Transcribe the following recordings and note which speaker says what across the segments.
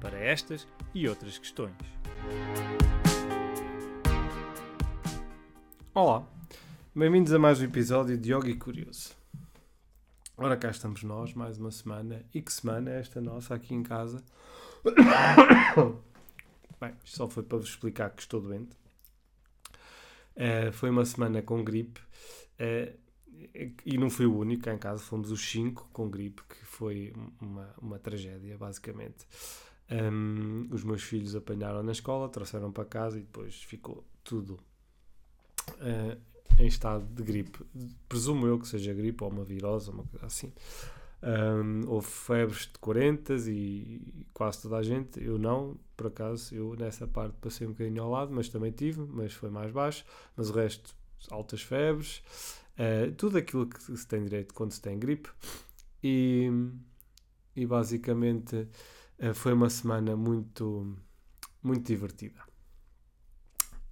Speaker 1: para estas e outras questões. Olá, bem-vindos a mais um episódio de Yogi Curioso. Ora, cá estamos nós, mais uma semana. E que semana é esta nossa aqui em casa? Bem, isto só foi para vos explicar que estou doente. Uh, foi uma semana com gripe. Uh, e não fui o único cá em casa, fomos os cinco com gripe, que foi uma, uma tragédia, basicamente. Um, os meus filhos apanharam na escola, trouxeram para casa e depois ficou tudo uh, em estado de gripe. Presumo eu que seja gripe ou uma virose, uma coisa assim. Um, houve febres de 40 e quase toda a gente, eu não, por acaso, eu nessa parte passei um bocadinho ao lado, mas também tive, mas foi mais baixo, mas o resto, altas febres, uh, tudo aquilo que se tem direito quando se tem gripe, e, e basicamente foi uma semana muito, muito divertida,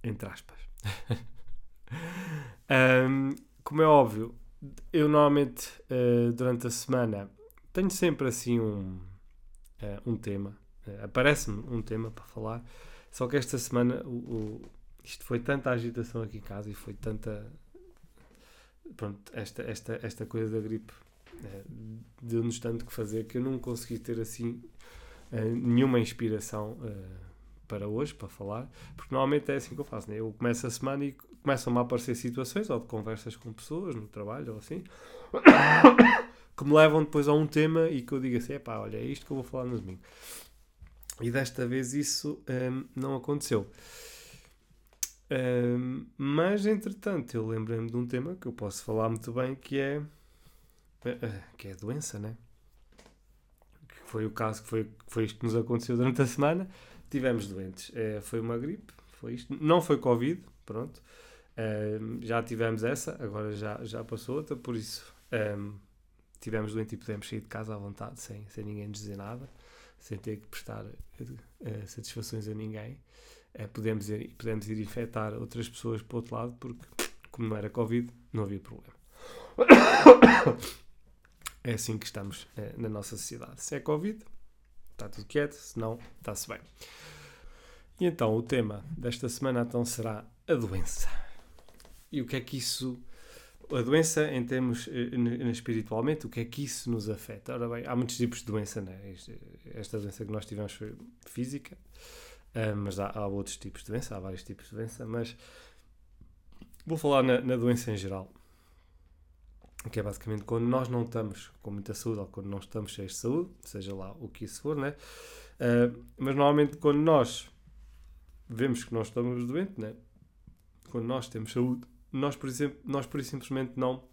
Speaker 1: entre aspas. um, como é óbvio, eu normalmente uh, durante a semana tenho sempre assim um, uh, um tema. Uh, Aparece-me um tema para falar. Só que esta semana o, o, isto foi tanta agitação aqui em casa e foi tanta. Pronto, esta, esta, esta coisa da gripe deu-nos tanto que fazer que eu não consegui ter assim nenhuma inspiração para hoje, para falar, porque normalmente é assim que eu faço, né? eu começo a semana e começam-me a aparecer situações, ou de conversas com pessoas no trabalho, ou assim, que me levam depois a um tema e que eu digo assim, pá, olha, é isto que eu vou falar no domingo. E desta vez isso hum, não aconteceu. Hum, mas, entretanto, eu lembrei-me de um tema que eu posso falar muito bem, que é, eh, eh, que é a doença, né? Foi o caso, que foi, foi isto que nos aconteceu durante a semana. Tivemos doentes. É, foi uma gripe, foi isto. Não foi Covid, pronto. Já tivemos essa, agora já, já passou outra, por isso tivemos doente e podemos sair de casa à vontade, sem, sem ninguém nos dizer nada, sem ter que prestar uh, satisfações a ninguém. Uh, podemos, ir, podemos ir infectar outras pessoas para o outro lado, porque, como não era Covid, não havia problema. É assim que estamos uh, na nossa sociedade. Se é Covid, está tudo quieto, se não, está-se bem. E então o tema desta semana então será a doença. E o que é que isso. A doença, em termos uh, espiritualmente, o que é que isso nos afeta? Ora bem, há muitos tipos de doença, né? Esta doença que nós tivemos foi física, uh, mas há, há, outros tipos de doença, há vários tipos de doença, mas vou falar na, na doença em geral que é basicamente quando nós não estamos com muita saúde ou quando não estamos cheios de saúde, seja lá o que isso for, né? Uh, mas normalmente quando nós vemos que nós estamos doentes, né? quando nós temos saúde, nós por, exemplo, nós por simplesmente não,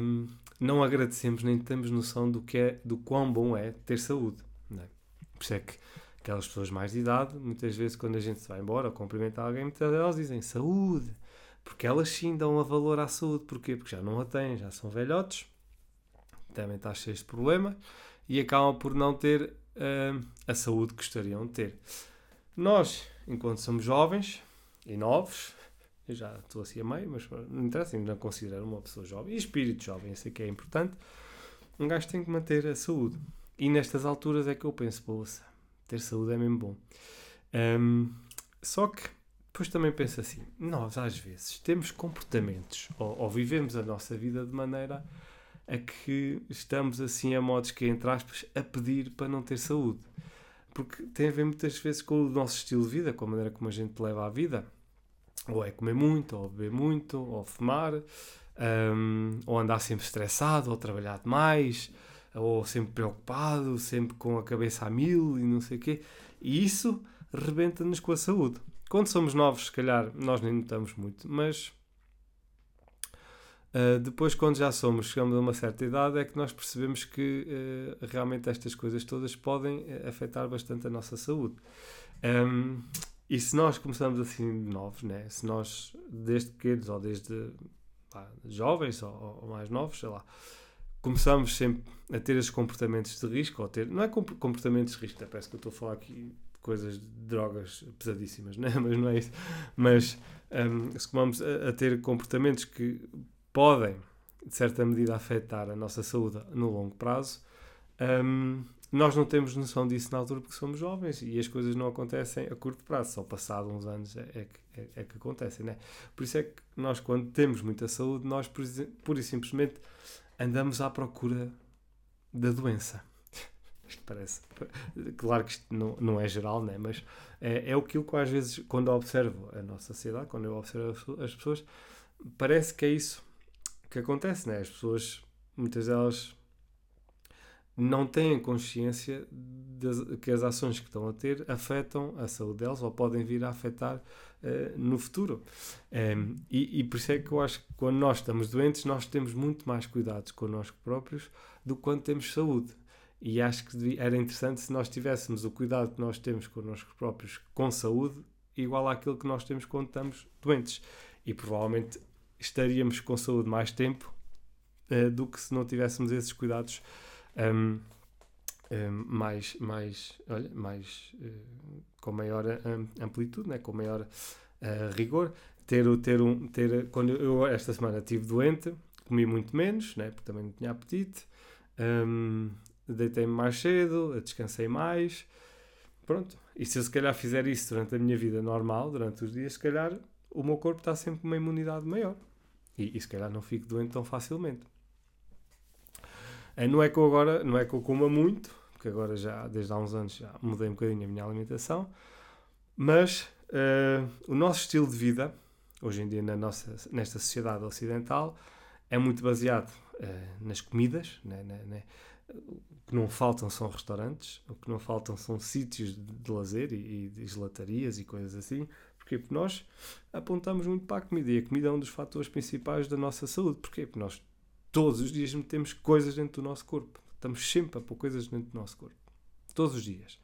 Speaker 1: um, não agradecemos nem temos noção do, que é, do quão bom é ter saúde. Né? Por isso é que aquelas pessoas mais de idade, muitas vezes quando a gente se vai embora ou cumprimenta alguém, muitas delas dizem saúde porque elas sim dão a valor à saúde. Porquê? Porque já não a têm, já são velhotes, também está cheio de problema e acabam por não ter uh, a saúde que gostariam de ter. Nós, enquanto somos jovens e novos, eu já estou assim a meio, mas não interessa, ainda não considero uma pessoa jovem, e espírito jovem, isso que é importante, um gajo tem que manter a saúde. E nestas alturas é que eu penso, poça, ter saúde é mesmo bom. Um, só que depois também penso assim: nós às vezes temos comportamentos ou, ou, vivemos a nossa vida de maneira a que estamos assim a modos que, entre aspas, a pedir para não ter saúde. Porque tem a ver muitas vezes com o nosso estilo de vida, com a maneira como a gente leva a vida. Ou é comer muito, ou beber muito, ou fumar, um, ou andar sempre estressado, ou trabalhar demais, ou sempre preocupado, sempre com a cabeça a mil e não sei o quê. E isso rebenta-nos com a saúde. Quando somos novos, se calhar, nós nem notamos muito, mas Uh, depois, quando já somos, chegamos a uma certa idade, é que nós percebemos que uh, realmente estas coisas todas podem afetar bastante a nossa saúde. Um, e se nós começamos assim novos, né? se nós, desde pequenos ou desde pá, jovens ou, ou, mais novos, sei lá, começamos sempre a ter esses comportamentos de risco, ou ter, não é comportamentos de risco, parece que eu estou a falar aqui de coisas de drogas pesadíssimas, né? mas não é isso. Mas um, se começamos a, a ter comportamentos que podem, de certa medida, afetar a nossa saúde no longo prazo, um, nós não temos noção disso na altura porque somos jovens e as coisas não acontecem a curto prazo, só passado uns anos é, é, é, é que acontecem, né? Por isso é que nós, quando temos muita saúde, nós pura e simplesmente andamos à procura da doença. Isto parece. Claro que isto não, não é geral, né? mas é, é aquilo que às vezes, quando observo a nossa sociedade, quando eu observo as pessoas, parece que é isso que acontece, né? As pessoas, muitas delas não têm consciência de que as ações que estão a ter afetam a saúde delas ou podem vir a afetar uh, no futuro. Um, ehm, e, e, por isso é que eu acho que quando nós estamos doentes, nós temos muito mais cuidados connosco próprios do que quando temos saúde. E acho que era interessante se nós tivéssemos o cuidado que nós temos connosco próprios com saúde igual àquilo que nós temos quando estamos doentes. E provavelmente estaríamos com saúde mais tempo uh, do que se não tivéssemos esses cuidados um, um, mais, mais, olha, mais uh, com maior amplitude, né? com maior uh, rigor. Ter, ter um, ter, quando eu esta semana estive doente, comi muito menos, né? porque também não tinha apetite, um, deitei-me mais cedo, descansei mais. Pronto. E se eu se calhar fizer isso durante a minha vida normal, durante os dias, se calhar o meu corpo está sempre com uma imunidade maior. E, e se calhar não fico doente tão facilmente. Eh, não é que eu agora, não é que eu coma muito, porque agora já, desde há uns anos, já mudei um bocadinho a minha alimentação, mas uh, o nosso estilo de vida, hoje em dia na nossa, nesta sociedade ocidental, é muito baseado uh, nas comidas, né, né, né? O que não faltam são restaurantes, o que não faltam são sítios de, lazer e, e gelatarias e coisas assim? Porque nós apontamos muito para a comida e a comida é um dos fatores principais da nossa saúde. Porque nós todos os dias metemos coisas dentro do nosso corpo. Estamos sempre a pôr coisas dentro do nosso corpo. Todos os dias.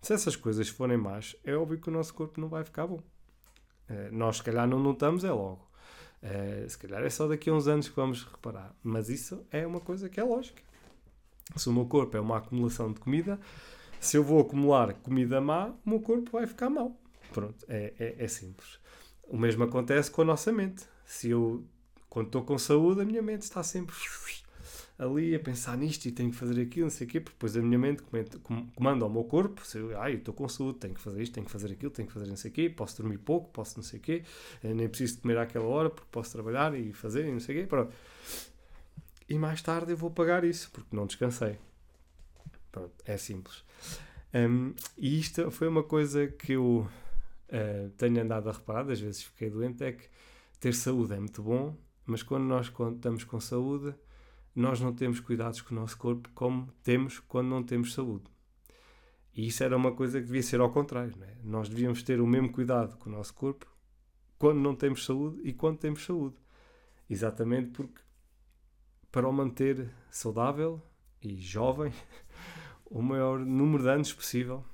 Speaker 1: Se essas coisas forem más, é óbvio que o nosso corpo não vai ficar bom. Uh, nós, se calhar, não notamos, é logo. Uh, se calhar é só daqui a uns anos que vamos reparar. Mas isso é uma coisa que é lógica. Se o meu corpo é uma acumulação de comida, se eu vou acumular comida má, o meu corpo vai ficar mau. Pronto, é, é, é simples. O mesmo acontece com a nossa mente. Se eu quando estou com saúde, a minha mente está sempre ali a pensar nisto e tenho que fazer aquilo, não sei o quê, porque depois a minha mente comanda ao meu corpo, se eu, ah, eu estou com saúde, tenho que fazer isto, tenho que fazer aquilo, tenho que fazer não sei o quê, posso dormir pouco, posso não sei o quê, eh, nem preciso comer àquela hora porque posso trabalhar e fazer e não sei o quê, pronto. E mais tarde eu vou pagar isso, porque não descansei. Pronto, é simples. Um, e isto foi uma coisa que eu uh, tenho andado a reparar, às vezes fiquei doente, é que ter saúde é muito bom, mas quando nós estamos com saúde, nós não temos cuidados com o nosso corpo como temos quando não temos saúde. E isso era uma coisa que devia ser ao contrário. Não é? Nós devíamos ter o mesmo cuidado com o nosso corpo quando não temos saúde e quando temos saúde. Exatamente porque para o manter saudável e jovem o maior número de anos possível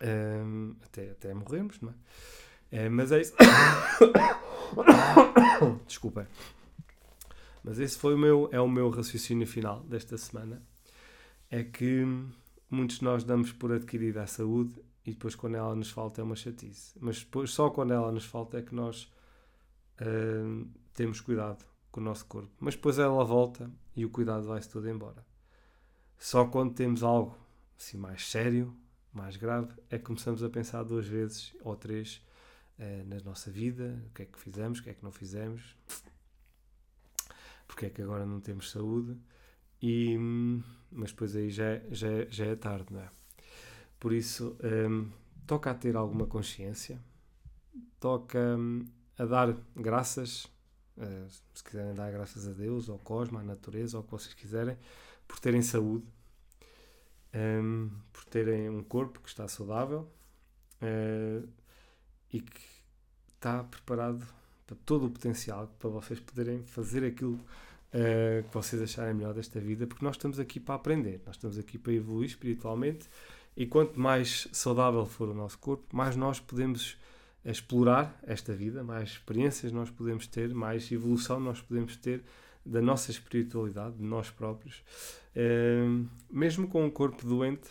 Speaker 1: um, até, até morremos, não é? é mas é isso. Desculpa. Mas esse foi o meu, é o meu raciocínio final desta semana. É que muitos de nós damos por adquirida a saúde e depois quando ela nos falta é uma chatice. Mas depois, só quando ela nos falta é que nós uh, temos cuidado com o nosso corpo. Mas depois ela volta e o cuidado vai-se todo embora. Só quando temos algo assim mais sério, mais grave, é que começamos a pensar duas vezes ou três uh, na nossa vida, o que é que fizemos, o que é que não fizemos, porque é que agora não temos saúde, e, mas depois aí já, é, já, é, já é tarde, não é? Por isso, ehm, toca a ter alguma consciência, toca um, a dar graças, uh, se quiserem dar graças a Deus, ao cosmos, à natureza, ou o que vocês quiserem, por terem saúde, um, ehm, por terem um corpo que está saudável, uh, e que está preparado para todo o potencial, para vocês poderem fazer aquilo uh, que vocês acharem melhor desta vida, porque nós estamos aqui para aprender, nós estamos aqui para evoluir espiritualmente e quanto mais saudável for o nosso corpo, mais nós podemos explorar esta vida, mais experiências nós podemos ter, mais evolução nós podemos ter da nossa espiritualidade, de nós próprios. Uh, mesmo com um corpo doente,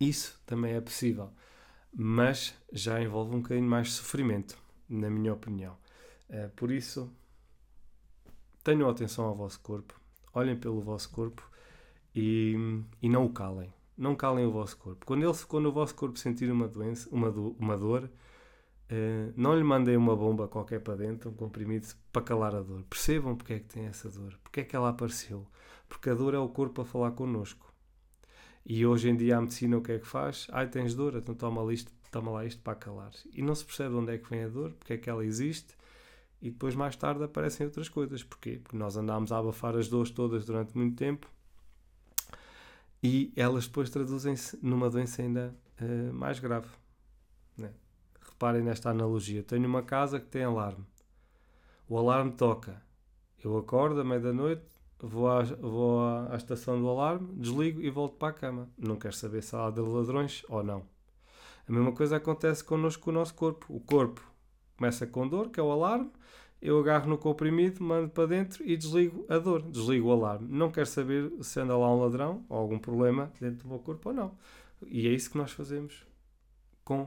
Speaker 1: isso também é possível, mas já envolve um bocadinho mais de sofrimento, na minha opinião. Uh, por isso, tenham atenção ao vosso corpo, olhem pelo vosso corpo e, e não o calem. Não calem o vosso corpo. Quando, ele, quando o vosso corpo sentir uma doença, uma, do, uma dor, Uh, não lhe mandem uma bomba qualquer para dentro, um comprimido para calar a dor. Percebam porque é que tem essa dor, porque é que ela apareceu. Porque a dor é o corpo a falar connosco. E hoje em dia a medicina o que é que faz? Ai, tens dor, então toma, isto, toma lá isto para calar. E não se percebe onde é que vem a dor, porque é que ela existe. E depois mais tarde aparecem outras coisas. Porquê? Porque nós andámos a abafar as dores todas durante muito tempo e elas depois traduzem-se numa doença ainda uh, mais grave. Né? Reparem nesta analogia. Tenho uma casa que tem alarme. O alarme toca. Eu acordo à meia da noite, vou, à, vou à, estação do alarme, desligo e volto para a cama. Não quero saber se há de ladrões ou não. A mesma coisa acontece connosco com o nosso corpo. O corpo começa com dor, que é o alarme. Eu agarro no comprimido, mando para dentro e desligo a dor, desligo o alarme. Não quero saber se anda lá um ladrão ou algum problema dentro do meu corpo ou não. E é isso que nós fazemos com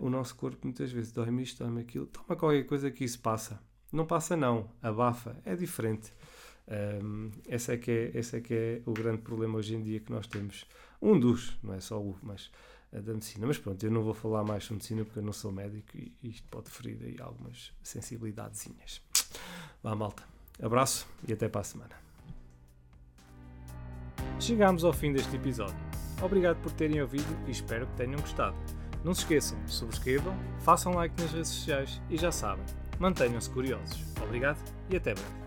Speaker 1: o nosso corpo muitas vezes dói-me isto, dói-me aquilo, toma qualquer coisa que isso passa. Não passa não, abafa, é diferente. Um, esse, é que é, esse é que é o grande problema hoje em dia que nós temos. Um dos, não é só o, mas da medicina. Mas pronto, eu não vou falar mais sobre medicina porque eu não sou médico e isto pode ferir aí algumas sensibilidadezinhas. Vá malta, abraço e até para a semana. Chegamos ao fim deste episódio. Obrigado por terem ouvido e espero que tenham gostado. Não se esqueçam, subscrevam, façam like nas redes sociais e já sabem, mantenham-se curiosos. Obrigado e até breve.